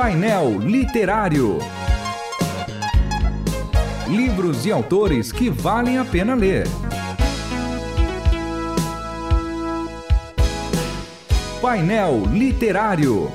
Painel Literário. Livros e autores que valem a pena ler. Painel Literário.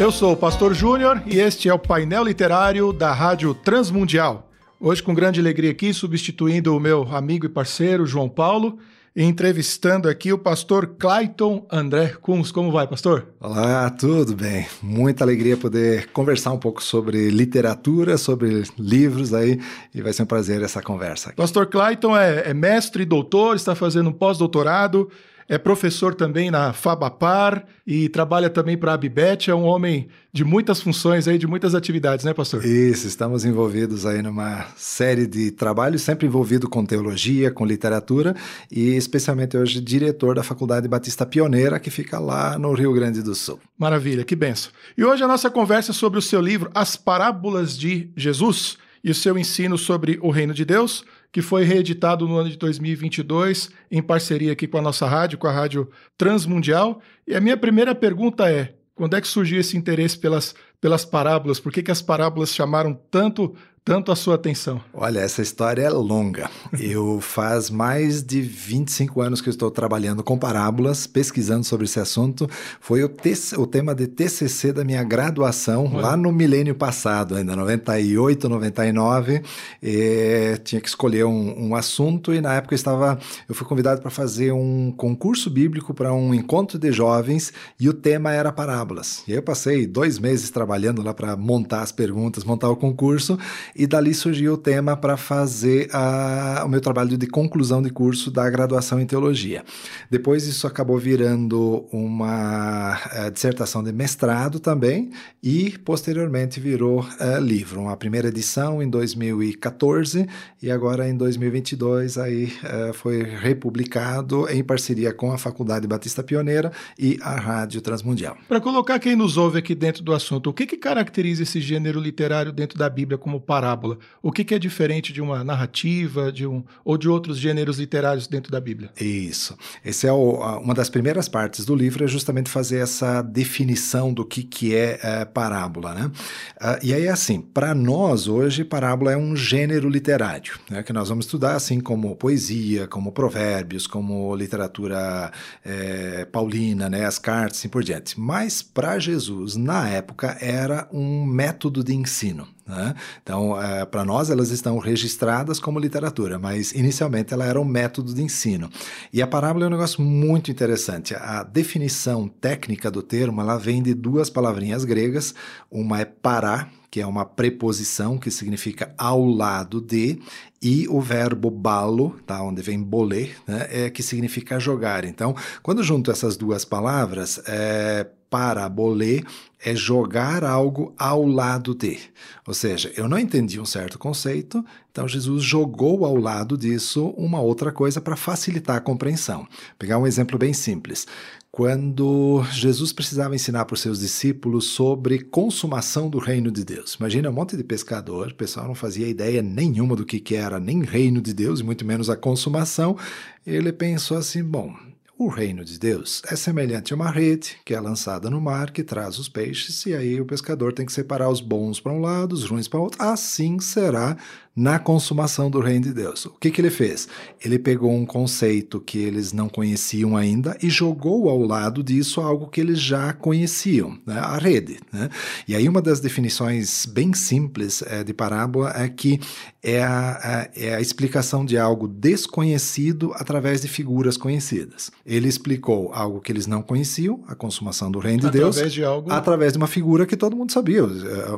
Eu sou o Pastor Júnior e este é o painel literário da Rádio Transmundial. Hoje, com grande alegria aqui, substituindo o meu amigo e parceiro João Paulo, entrevistando aqui o pastor Clayton André Kunz. Como vai, pastor? Olá, tudo bem. Muita alegria poder conversar um pouco sobre literatura, sobre livros aí, e vai ser um prazer essa conversa. Aqui. Pastor Clayton é, é mestre e doutor, está fazendo um pós-doutorado é professor também na Fabapar e trabalha também para a Abibet, é um homem de muitas funções aí, de muitas atividades, né, pastor? Isso, estamos envolvidos aí numa série de trabalhos, sempre envolvido com teologia, com literatura e especialmente hoje diretor da Faculdade Batista Pioneira, que fica lá no Rio Grande do Sul. Maravilha, que benção. E hoje a nossa conversa é sobre o seu livro As Parábolas de Jesus e o seu ensino sobre o reino de Deus, que foi reeditado no ano de 2022 em parceria aqui com a nossa rádio, com a Rádio Transmundial. E a minha primeira pergunta é: quando é que surgiu esse interesse pelas, pelas parábolas? Por que, que as parábolas chamaram tanto tanto a sua atenção? Olha, essa história é longa. Eu faz mais de 25 anos que estou trabalhando com parábolas, pesquisando sobre esse assunto. Foi o, o tema de TCC da minha graduação lá no milênio passado, ainda 98, 99. E tinha que escolher um, um assunto e na época eu estava, eu fui convidado para fazer um concurso bíblico para um encontro de jovens e o tema era parábolas. E eu passei dois meses trabalhando lá para montar as perguntas, montar o concurso e dali surgiu o tema para fazer a, o meu trabalho de conclusão de curso da graduação em teologia. Depois isso acabou virando uma uh, dissertação de mestrado também e posteriormente virou uh, livro. Uma primeira edição em 2014 e agora em 2022 aí uh, foi republicado em parceria com a Faculdade Batista Pioneira e a Rádio Transmundial. Para colocar quem nos ouve aqui dentro do assunto, o que, que caracteriza esse gênero literário dentro da Bíblia como parábola? O que, que é diferente de uma narrativa, de um ou de outros gêneros literários dentro da Bíblia? Isso. Esse é o, uma das primeiras partes do livro é justamente fazer essa definição do que, que é, é parábola, né? Uh, e aí assim, para nós hoje parábola é um gênero literário, né? Que nós vamos estudar assim como poesia, como provérbios, como literatura é, paulina, né? As cartas, assim por diante. Mas para Jesus na época era um método de ensino. Né? Então, é, para nós, elas estão registradas como literatura, mas inicialmente ela era um método de ensino. E a parábola é um negócio muito interessante. A definição técnica do termo ela vem de duas palavrinhas gregas. Uma é pará, que é uma preposição que significa ao lado de, e o verbo balo, tá, onde vem boler, né, é que significa jogar. Então, quando junto essas duas palavras, é, parabolê é jogar algo ao lado de. Ou seja, eu não entendi um certo conceito, então Jesus jogou ao lado disso uma outra coisa para facilitar a compreensão. Vou pegar um exemplo bem simples. Quando Jesus precisava ensinar para os seus discípulos sobre consumação do reino de Deus. Imagina um monte de pescador, o pessoal não fazia ideia nenhuma do que, que era nem reino de Deus, e muito menos a consumação. Ele pensou assim: bom, o reino de Deus é semelhante a uma rede que é lançada no mar que traz os peixes, e aí o pescador tem que separar os bons para um lado, os ruins para o outro. Assim será na consumação do reino de Deus. O que, que ele fez? Ele pegou um conceito que eles não conheciam ainda e jogou ao lado disso algo que eles já conheciam, né? a rede. Né? E aí uma das definições bem simples é, de parábola é que é a, a, é a explicação de algo desconhecido através de figuras conhecidas. Ele explicou algo que eles não conheciam, a consumação do reino de através Deus, de algo... através de uma figura que todo mundo sabia.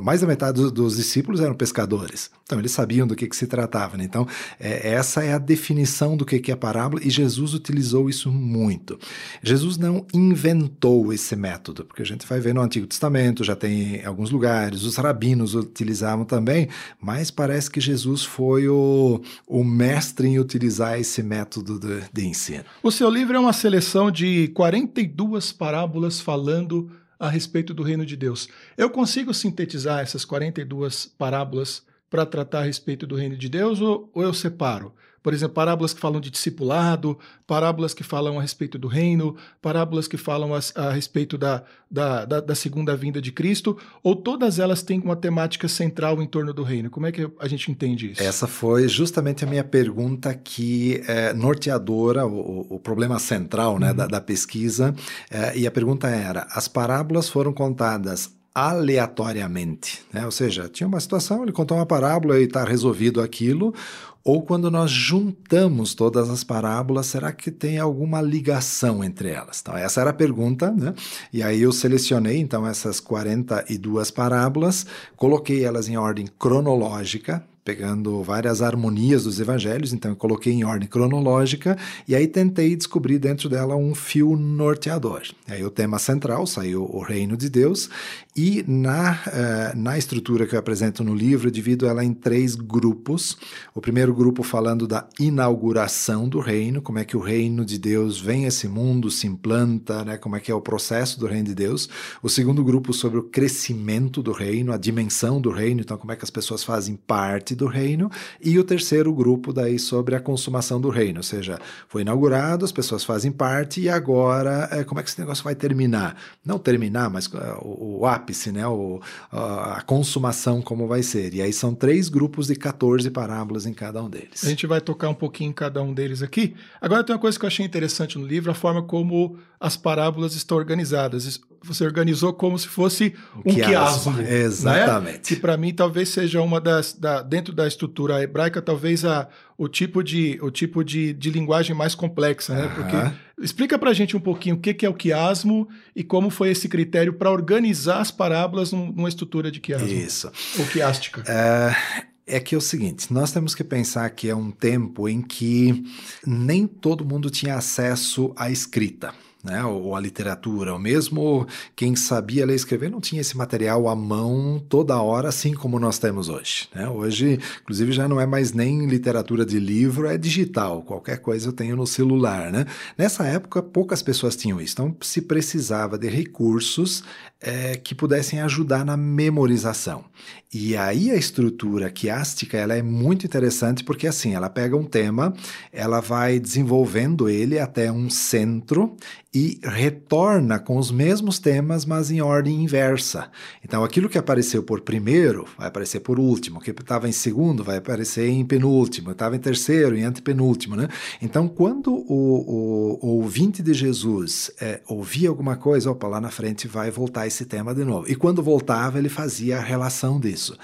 Mais da metade dos, dos discípulos eram pescadores. Então eles sabiam do que, que se tratava. Né? Então, é, essa é a definição do que, que é parábola e Jesus utilizou isso muito. Jesus não inventou esse método, porque a gente vai ver no Antigo Testamento, já tem em alguns lugares, os rabinos utilizavam também, mas parece que Jesus foi o, o mestre em utilizar esse método de, de ensino. O seu livro é uma seleção de 42 parábolas falando a respeito do reino de Deus. Eu consigo sintetizar essas 42 parábolas para tratar a respeito do reino de Deus ou, ou eu separo? Por exemplo, parábolas que falam de discipulado, parábolas que falam a respeito do reino, parábolas que falam a, a respeito da, da, da, da, segunda vinda de Cristo, ou todas elas têm uma temática central em torno do reino? Como é que a gente entende isso? Essa foi justamente a minha pergunta que é norteadora, o, o problema central né, uhum. da, da, pesquisa, é, e a pergunta era: as parábolas foram contadas aleatoriamente, né? ou seja, tinha uma situação, ele contou uma parábola e está resolvido aquilo, ou quando nós juntamos todas as parábolas, será que tem alguma ligação entre elas? Então, essa era a pergunta, né? E aí eu selecionei, então, essas 42 parábolas, coloquei elas em ordem cronológica, pegando várias harmonias dos evangelhos, então eu coloquei em ordem cronológica e aí tentei descobrir dentro dela um fio norteador. Aí o tema central saiu o reino de Deus e na, uh, na estrutura que eu apresento no livro, eu divido ela em três grupos. O primeiro grupo falando da inauguração do reino, como é que o reino de Deus vem a esse mundo, se implanta, né, como é que é o processo do reino de Deus. O segundo grupo sobre o crescimento do reino, a dimensão do reino, então como é que as pessoas fazem parte do reino, e o terceiro grupo daí sobre a consumação do reino, ou seja, foi inaugurado, as pessoas fazem parte e agora é, como é que esse negócio vai terminar? Não terminar, mas uh, o, o, ápice, né, o, a consumação como vai ser. E aí são três grupos de 14 parábolas em cada um deles. A gente vai tocar um pouquinho em cada um deles aqui. Agora tem uma coisa que eu achei interessante no livro, a forma como as parábolas estão organizadas. Você organizou como se fosse um quiasmo. Né? Exatamente. Né? Que para mim talvez seja uma das. Da, dentro da estrutura hebraica, talvez a, o tipo de, o tipo de, de linguagem mais complexa, né? Porque explica para a gente um pouquinho o que, que é o quiasmo e como foi esse critério para organizar as parábolas numa estrutura de quiasmo. Isso. Ou quiástica. É é que é o seguinte, nós temos que pensar que é um tempo em que nem todo mundo tinha acesso à escrita né, ou a literatura, ou mesmo quem sabia ler e escrever não tinha esse material à mão toda hora, assim como nós temos hoje. Né? Hoje, inclusive, já não é mais nem literatura de livro, é digital, qualquer coisa eu tenho no celular. Né? Nessa época, poucas pessoas tinham isso, então se precisava de recursos é, que pudessem ajudar na memorização. E aí a estrutura quiástica ela é muito interessante porque assim ela pega um tema, ela vai desenvolvendo ele até um centro e retorna com os mesmos temas, mas em ordem inversa. Então, aquilo que apareceu por primeiro vai aparecer por último, o que estava em segundo vai aparecer em penúltimo, estava em terceiro, em antepenúltimo. Né? Então, quando o, o, o ouvinte de Jesus é, ouvia alguma coisa, opa, lá na frente vai voltar esse tema de novo. E quando voltava, ele fazia a relação disso.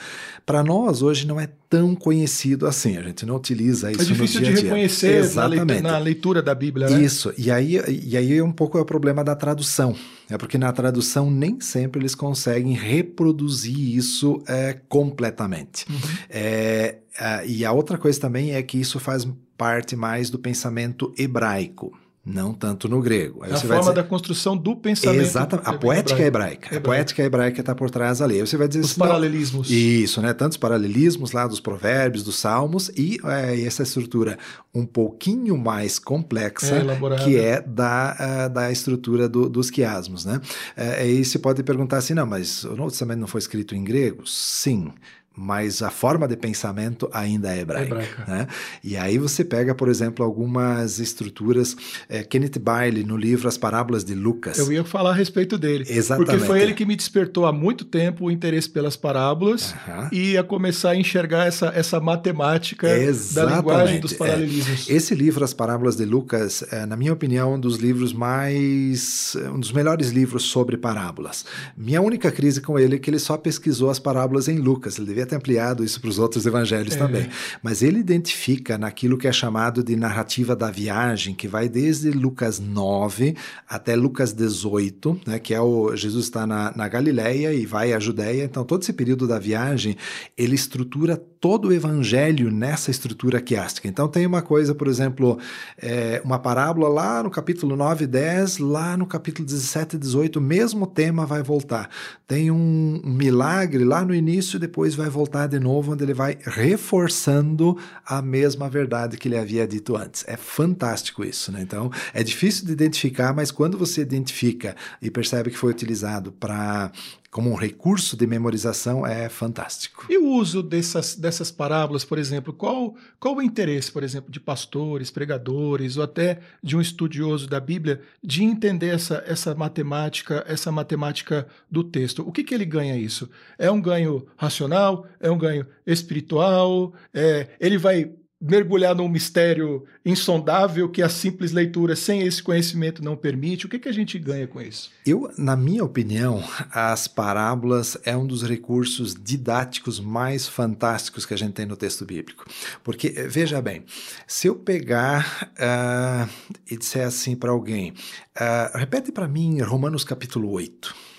Para nós, hoje, não é tão conhecido assim, a gente não utiliza isso é difícil no dia de reconhecer Exatamente. Na, leitura, da Bíblia, né? Isso, e aí, e aí é um pouco é o problema da tradução, é porque na tradução nem sempre eles conseguem reproduzir isso é, completamente. Uhum. É, e a outra coisa também é que isso faz parte mais do pensamento hebraico não tanto no grego. Aí a forma dizer, da construção do pensamento. Exatamente. A poética hebraica. hebraica. A poética hebraica está por trás ali. Aí você vai dizer os assim, paralelismos. Isso, né? Tantos paralelismos lá dos provérbios, dos salmos e é, essa estrutura um pouquinho mais complexa é, que é da, uh, da estrutura do, dos quiasmos, né? Uh, aí você pode perguntar assim, não, mas o Novo Testamento não foi escrito em grego? Sim mas a forma de pensamento ainda é hebraica. hebraica. Né? E aí você pega, por exemplo, algumas estruturas. É, Kenneth Bailey, no livro As Parábolas de Lucas. Eu ia falar a respeito dele. Exatamente. Porque foi ele que me despertou há muito tempo o interesse pelas parábolas e a começar a enxergar essa, essa matemática Exatamente. da linguagem dos é. paralelismos. É. Esse livro, As Parábolas de Lucas, é, na minha opinião, um dos livros mais. um dos melhores livros sobre parábolas. Minha única crise com ele é que ele só pesquisou as parábolas em Lucas. Ele devia ter ampliado isso para os outros evangelhos é. também. Mas ele identifica naquilo que é chamado de narrativa da viagem, que vai desde Lucas 9 até Lucas 18, né, que é o Jesus está na, na Galileia e vai à Judéia. Então, todo esse período da viagem, ele estrutura todo o evangelho nessa estrutura quiástica. Então, tem uma coisa, por exemplo, é, uma parábola lá no capítulo 9 e 10, lá no capítulo 17 e 18, o mesmo tema vai voltar. Tem um milagre lá no início e depois vai voltar de novo, onde ele vai reforçando a mesma verdade que ele havia dito antes. É fantástico isso, né? Então, é difícil de identificar, mas quando você identifica e percebe que foi utilizado para como um recurso de memorização é fantástico. E o uso dessas, dessas parábolas, por exemplo, qual, qual o interesse, por exemplo, de pastores, pregadores ou até de um estudioso da Bíblia de entender essa, essa matemática, essa matemática do texto? O que, que ele ganha isso? É um ganho racional? É um ganho espiritual? É, ele vai mergulhar num mistério insondável que a simples leitura sem esse conhecimento não permite. O que, que a gente ganha com isso? Eu, na minha opinião, as parábolas é um dos recursos didáticos mais fantásticos que a gente tem no texto bíblico. Porque, eh, veja bem, se eu pegar uh, e disser assim para alguém, uh, repete para mim Romanos capítulo 8.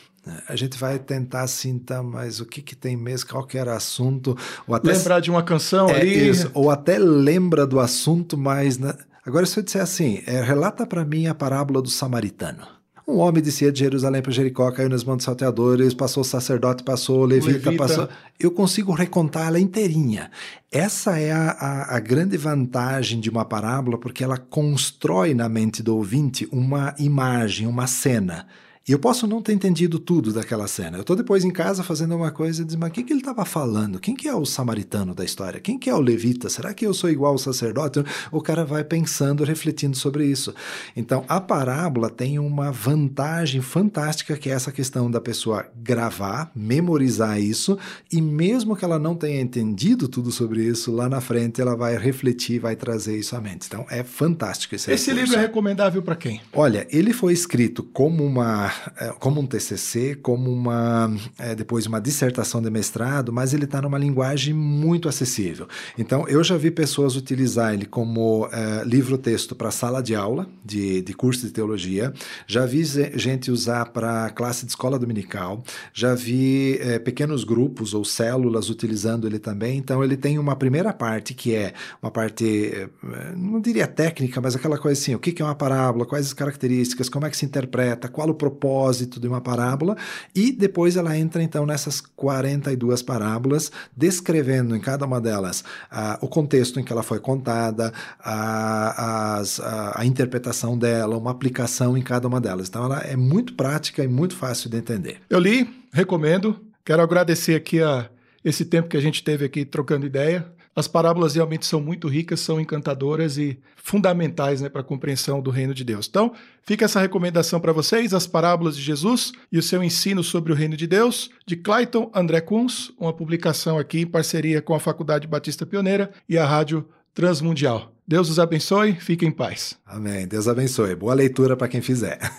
A gente vai tentar assim, tá, mas o que que tem mesmo, qual que era o assunto? Ou até Lembrar de uma canção é ali. Isso, ou até lembra do assunto, mas... Né? Agora, se eu disser assim, é, relata para mim a parábola do samaritano. Um homem descia de Jerusalém para Jericó, caiu nos montes salteadores, passou o sacerdote, passou o levita, levita. passou... Eu consigo recontar ela inteirinha. Essa é a, a, a, grande vantagem de uma parábola, porque ela constrói na mente do ouvinte uma imagem, uma cena. E eu posso não ter entendido tudo daquela cena. Eu estou depois em casa fazendo uma coisa e diz, mas o que, que ele estava falando? Quem que é o samaritano da história? Quem que é o levita? Será que eu sou igual ao sacerdote? O cara vai pensando, refletindo sobre isso. Então, a parábola tem uma vantagem fantástica que é essa questão da pessoa gravar, memorizar isso e mesmo que ela não tenha entendido tudo sobre isso, lá na frente ela vai refletir, vai trazer isso à mente. Então, é fantástico esse Esse recurso. livro é recomendável para quem? Olha, ele foi escrito como uma como um TCC, como uma é, depois uma dissertação de mestrado, mas ele está numa linguagem muito acessível. Então, eu já vi pessoas utilizar ele como é, livro-texto para sala de aula de, de curso de teologia, já vi gente usar para classe de escola dominical, já vi é, pequenos grupos ou células utilizando ele também. Então, ele tem uma primeira parte que é uma parte, é, não diria técnica, mas aquela coisa assim: o que é uma parábola, quais as características, como é que se interpreta, qual o propósito propósito de uma parábola, e depois ela entra então nessas 42 parábolas, descrevendo em cada uma delas uh, o contexto em que ela foi contada, as, uh, a interpretação dela, uma aplicação em cada uma delas. Então ela é muito prática e muito fácil de entender. Eu li, recomendo. Quero agradecer aqui a esse tempo que a gente teve aqui trocando ideia. As parábolas realmente são muito ricas, são encantadoras e fundamentais né, para a compreensão do reino de Deus. Então, fica essa recomendação para vocês: As Parábolas de Jesus e o seu ensino sobre o reino de Deus, de Clayton André Kunz, uma publicação aqui em parceria com a Faculdade Batista Pioneira e a Rádio Transmundial. Deus os abençoe, fiquem em paz. Amém. Deus abençoe. Boa leitura para quem fizer.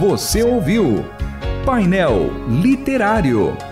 Você ouviu Painel Literário.